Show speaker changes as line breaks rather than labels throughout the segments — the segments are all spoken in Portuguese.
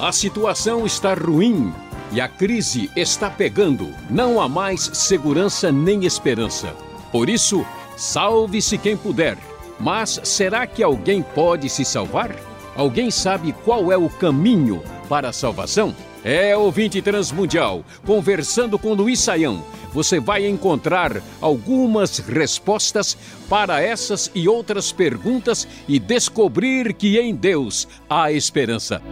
A situação está ruim e a crise está pegando. Não há mais segurança nem esperança. Por isso, salve-se quem puder. Mas será que alguém pode se salvar? Alguém sabe qual é o caminho para a salvação? É ouvinte transmundial, conversando com Luiz Saião. Você vai encontrar algumas respostas para essas e outras perguntas e descobrir que em Deus há esperança.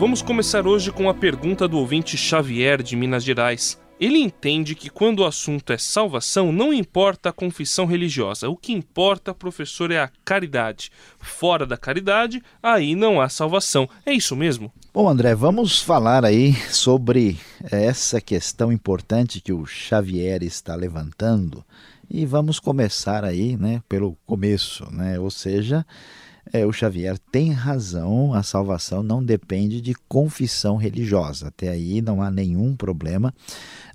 Vamos começar hoje com a pergunta do ouvinte Xavier de Minas Gerais. Ele entende que quando o assunto é salvação, não importa a confissão religiosa. O que importa, professor, é a caridade. Fora da caridade, aí não há salvação. É isso mesmo?
Bom, André, vamos falar aí sobre essa questão importante que o Xavier está levantando e vamos começar aí, né, pelo começo, né? Ou seja, é, o Xavier tem razão, a salvação não depende de confissão religiosa. Até aí não há nenhum problema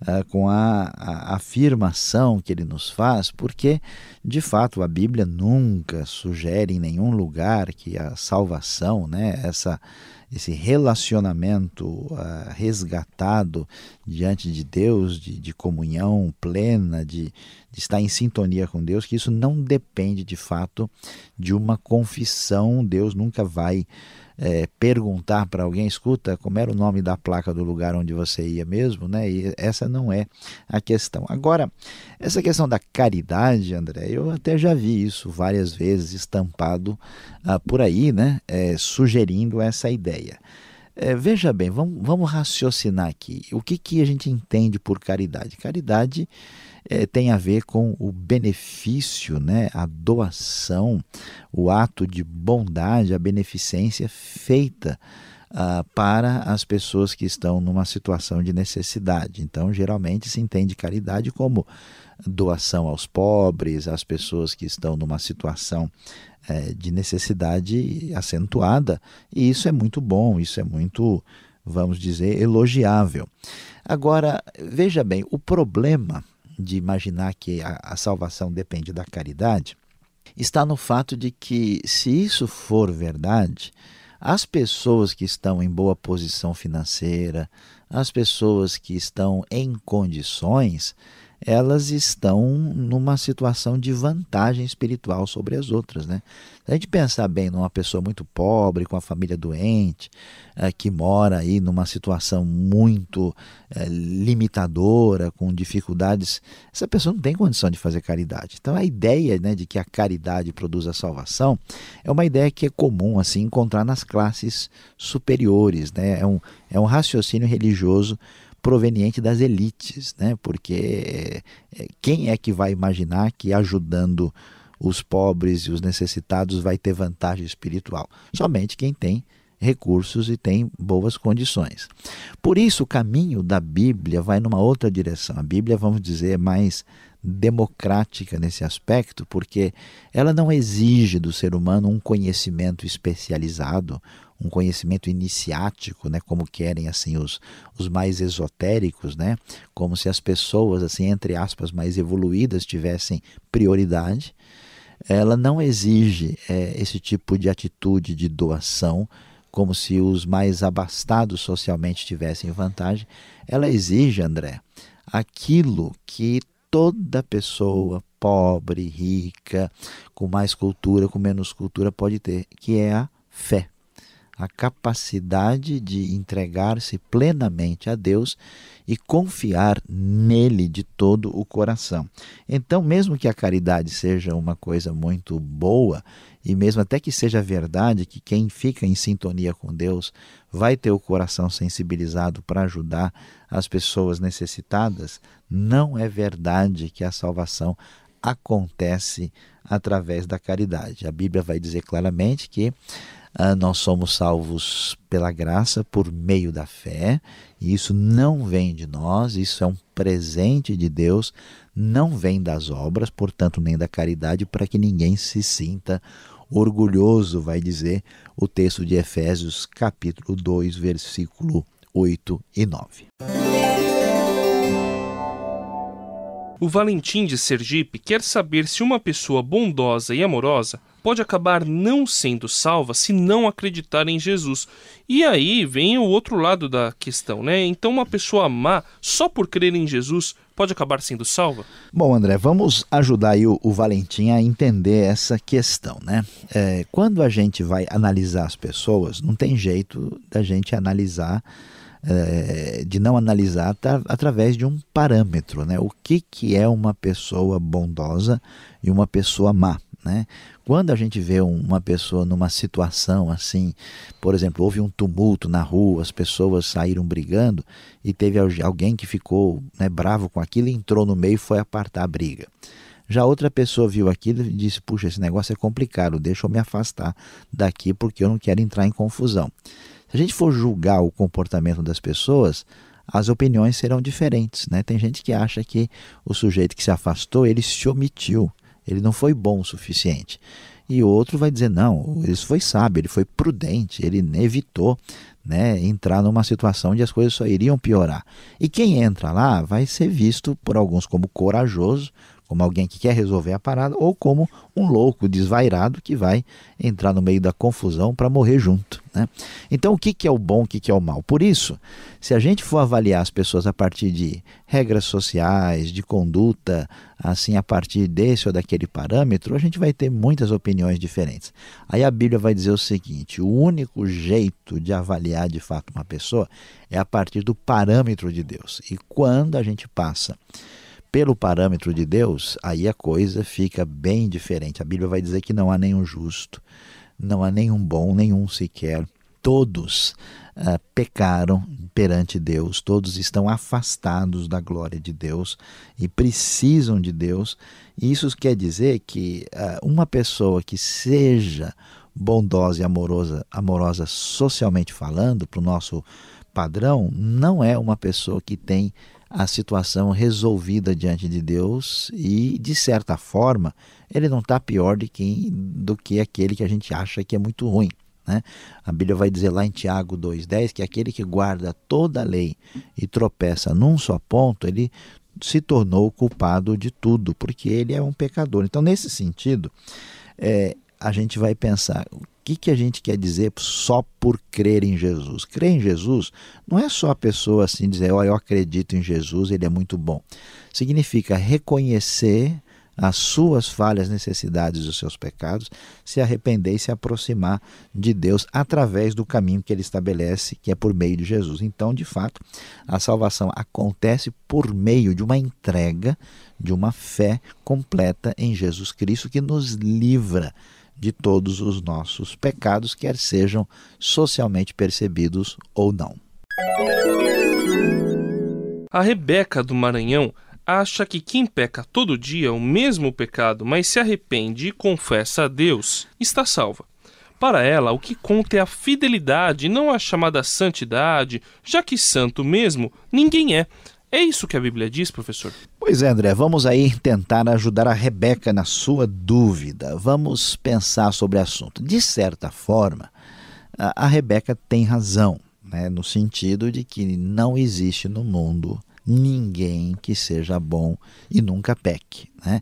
uh, com a, a, afirmação que ele nos faz, porque, de fato, a Bíblia nunca sugere em nenhum lugar que a salvação, né, essa esse relacionamento uh, resgatado diante de Deus, de, de comunhão plena, de, de, estar em sintonia com Deus, que isso não depende de fato de uma confissão. Deus nunca vai é, perguntar para alguém, escuta, como era o nome da placa do lugar onde você ia mesmo, né? E essa não é a questão. Agora, essa questão da caridade, André, eu até já vi isso várias vezes estampado ah, por aí, né? É, sugerindo essa ideia. É, veja bem, vamos, vamos raciocinar aqui. O que, que a gente entende por caridade? Caridade é, tem a ver com o benefício, né, a doação, o ato de bondade, a beneficência feita uh, para as pessoas que estão numa situação de necessidade. Então, geralmente se entende caridade como doação aos pobres, às pessoas que estão numa situação é, de necessidade acentuada, e isso é muito bom, isso é muito, vamos dizer, elogiável. Agora, veja bem, o problema de imaginar que a, a salvação depende da caridade está no fato de que, se isso for verdade, as pessoas que estão em boa posição financeira, as pessoas que estão em condições, elas estão numa situação de vantagem espiritual sobre as outras. Né? Se a gente pensar bem numa pessoa muito pobre, com a família doente, é, que mora aí numa situação muito é, limitadora, com dificuldades, essa pessoa não tem condição de fazer caridade. Então a ideia né, de que a caridade produz a salvação é uma ideia que é comum assim encontrar nas classes superiores. Né? É, um, é um raciocínio religioso proveniente das elites, né? porque é, quem é que vai imaginar que ajudando os pobres e os necessitados vai ter vantagem espiritual? Somente quem tem recursos e tem boas condições. Por isso, o caminho da Bíblia vai numa outra direção. A Bíblia, vamos dizer, é mais democrática nesse aspecto, porque ela não exige do ser humano um conhecimento especializado, um conhecimento iniciático, né, como querem assim os, os mais esotéricos, né, como se as pessoas assim entre aspas mais evoluídas tivessem prioridade. Ela não exige é, esse tipo de atitude de doação, como se os mais abastados socialmente tivessem vantagem. Ela exige, André, aquilo que toda pessoa, pobre, rica, com mais cultura, com menos cultura, pode ter, que é a fé a capacidade de entregar-se plenamente a Deus e confiar nele de todo o coração. Então, mesmo que a caridade seja uma coisa muito boa, e mesmo até que seja verdade que quem fica em sintonia com Deus vai ter o coração sensibilizado para ajudar as pessoas necessitadas, não é verdade que a salvação acontece através da caridade. A Bíblia vai dizer claramente que nós somos salvos pela graça por meio da fé, e isso não vem de nós, isso é um presente de Deus, não vem das obras, portanto, nem da caridade, para que ninguém se sinta orgulhoso, vai dizer o texto de Efésios, capítulo 2, versículo 8 e 9.
O Valentim de Sergipe quer saber se uma pessoa bondosa e amorosa pode acabar não sendo salva se não acreditar em Jesus. E aí vem o outro lado da questão, né? Então, uma pessoa má, só por crer em Jesus, pode acabar sendo salva?
Bom, André, vamos ajudar aí o, o Valentim a entender essa questão, né? É, quando a gente vai analisar as pessoas, não tem jeito da gente analisar é, de não analisar tá, através de um parâmetro, né? O que, que é uma pessoa bondosa e uma pessoa má, né? Quando a gente vê uma pessoa numa situação assim, por exemplo, houve um tumulto na rua, as pessoas saíram brigando e teve alguém que ficou né, bravo com aquilo, entrou no meio e foi apartar a briga. Já outra pessoa viu aquilo e disse: Puxa, esse negócio é complicado, deixa eu me afastar daqui porque eu não quero entrar em confusão. A gente for julgar o comportamento das pessoas, as opiniões serão diferentes. Né? Tem gente que acha que o sujeito que se afastou, ele se omitiu, ele não foi bom o suficiente. E outro vai dizer, não, ele foi sábio, ele foi prudente, ele evitou né, entrar numa situação onde as coisas só iriam piorar. E quem entra lá vai ser visto por alguns como corajoso, como alguém que quer resolver a parada, ou como um louco desvairado que vai entrar no meio da confusão para morrer junto. Né? Então, o que, é o bom, o que, que é o mal? Por isso, se a gente for avaliar as pessoas a partir de regras sociais, de conduta, assim, a partir desse ou daquele parâmetro, a gente vai ter muitas opiniões diferentes. Aí a Bíblia vai dizer o seguinte: o único jeito de avaliar de fato uma pessoa é a partir do parâmetro de Deus. E quando a gente passa pelo parâmetro de Deus, aí a coisa fica bem diferente. A Bíblia vai dizer que não há nenhum justo, não há nenhum bom, nenhum sequer. Todos uh, pecaram perante Deus, todos estão afastados da glória de Deus e precisam de Deus. Isso quer dizer que uh, uma pessoa que seja bondosa e amorosa, amorosa socialmente falando, para o nosso padrão, não é uma pessoa que tem a situação resolvida diante de Deus e, de certa forma, ele não está pior de quem, do que aquele que a gente acha que é muito ruim. Né? A Bíblia vai dizer lá em Tiago 2,10 que aquele que guarda toda a lei e tropeça num só ponto, ele se tornou culpado de tudo, porque ele é um pecador. Então, nesse sentido, é, a gente vai pensar que, que a gente quer dizer só por crer em Jesus? Crer em Jesus não é só a pessoa assim dizer, oh, eu acredito em Jesus, ele é muito bom. Significa reconhecer as suas falhas, necessidades, os seus pecados, se arrepender e se aproximar de Deus através do caminho que ele estabelece, que é por meio de Jesus. Então, de fato, a salvação acontece por meio de uma entrega, de uma fé completa em Jesus Cristo que nos livra de todos os nossos pecados, quer sejam socialmente percebidos ou não.
A Rebeca do Maranhão acha que quem peca todo dia o mesmo pecado, mas se arrepende e confessa a Deus, está salva. Para ela, o que conta é a fidelidade, não a chamada santidade, já que santo mesmo ninguém é. É isso que a Bíblia diz, professor?
Pois é, André, vamos aí tentar ajudar a Rebeca na sua dúvida. Vamos pensar sobre o assunto. De certa forma, a Rebeca tem razão, né, no sentido de que não existe no mundo ninguém que seja bom e nunca peque. Né?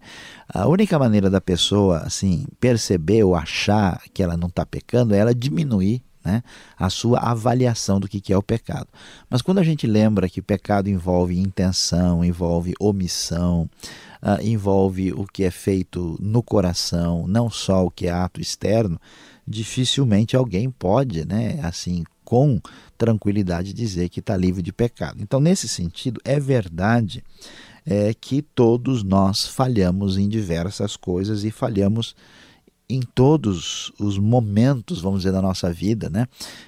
A única maneira da pessoa assim perceber ou achar que ela não está pecando é ela diminuir né, a sua avaliação do que é o pecado. Mas quando a gente lembra que pecado envolve intenção, envolve omissão, uh, envolve o que é feito no coração, não só o que é ato externo, dificilmente alguém pode, né, assim, com tranquilidade dizer que está livre de pecado. Então, nesse sentido, é verdade é, que todos nós falhamos em diversas coisas e falhamos em todos os momentos, vamos dizer, da nossa vida, né?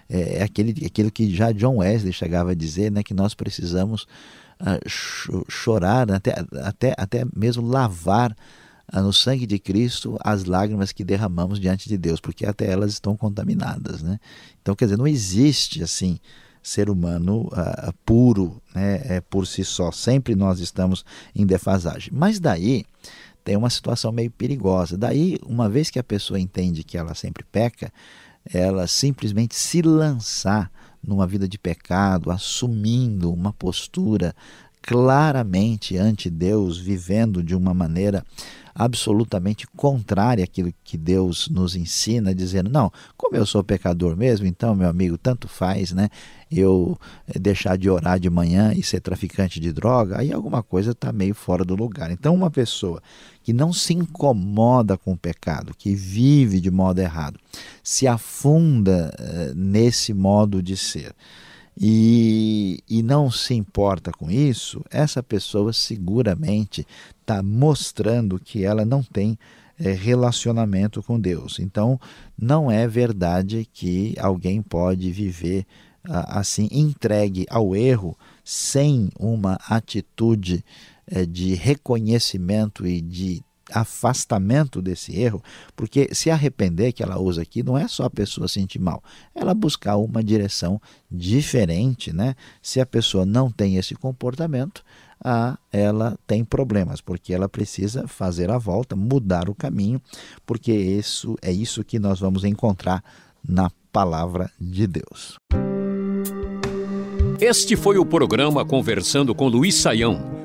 É, é aquele, aquilo que já John Wesley chegava a dizer, né? Que nós precisamos uh, chorar, né? até, até, até mesmo lavar uh, no sangue de Cristo as lágrimas que derramamos diante de Deus, porque até elas estão contaminadas, né? Então, quer dizer, não existe assim ser humano uh, puro, né? É, por si só. Sempre nós estamos em defasagem. Mas daí tem uma situação meio perigosa. Daí, uma vez que a pessoa entende que ela sempre peca, ela simplesmente se lançar numa vida de pecado, assumindo uma postura claramente ante Deus, vivendo de uma maneira absolutamente contrária àquilo que Deus nos ensina, dizendo: não, como eu sou pecador mesmo, então, meu amigo, tanto faz, né? Eu eh, deixar de orar de manhã e ser traficante de droga, aí alguma coisa está meio fora do lugar. Então, uma pessoa que não se incomoda com o pecado, que vive de modo errado, se afunda uh, nesse modo de ser e, e não se importa com isso, essa pessoa seguramente está mostrando que ela não tem é, relacionamento com Deus. Então, não é verdade que alguém pode viver assim, entregue ao erro, sem uma atitude é, de reconhecimento e de afastamento desse erro, porque se arrepender que ela usa aqui não é só a pessoa sentir mal, ela buscar uma direção diferente, né? Se a pessoa não tem esse comportamento, ah, ela tem problemas, porque ela precisa fazer a volta, mudar o caminho, porque isso é isso que nós vamos encontrar na palavra de Deus.
Este foi o programa Conversando com Luiz Saião.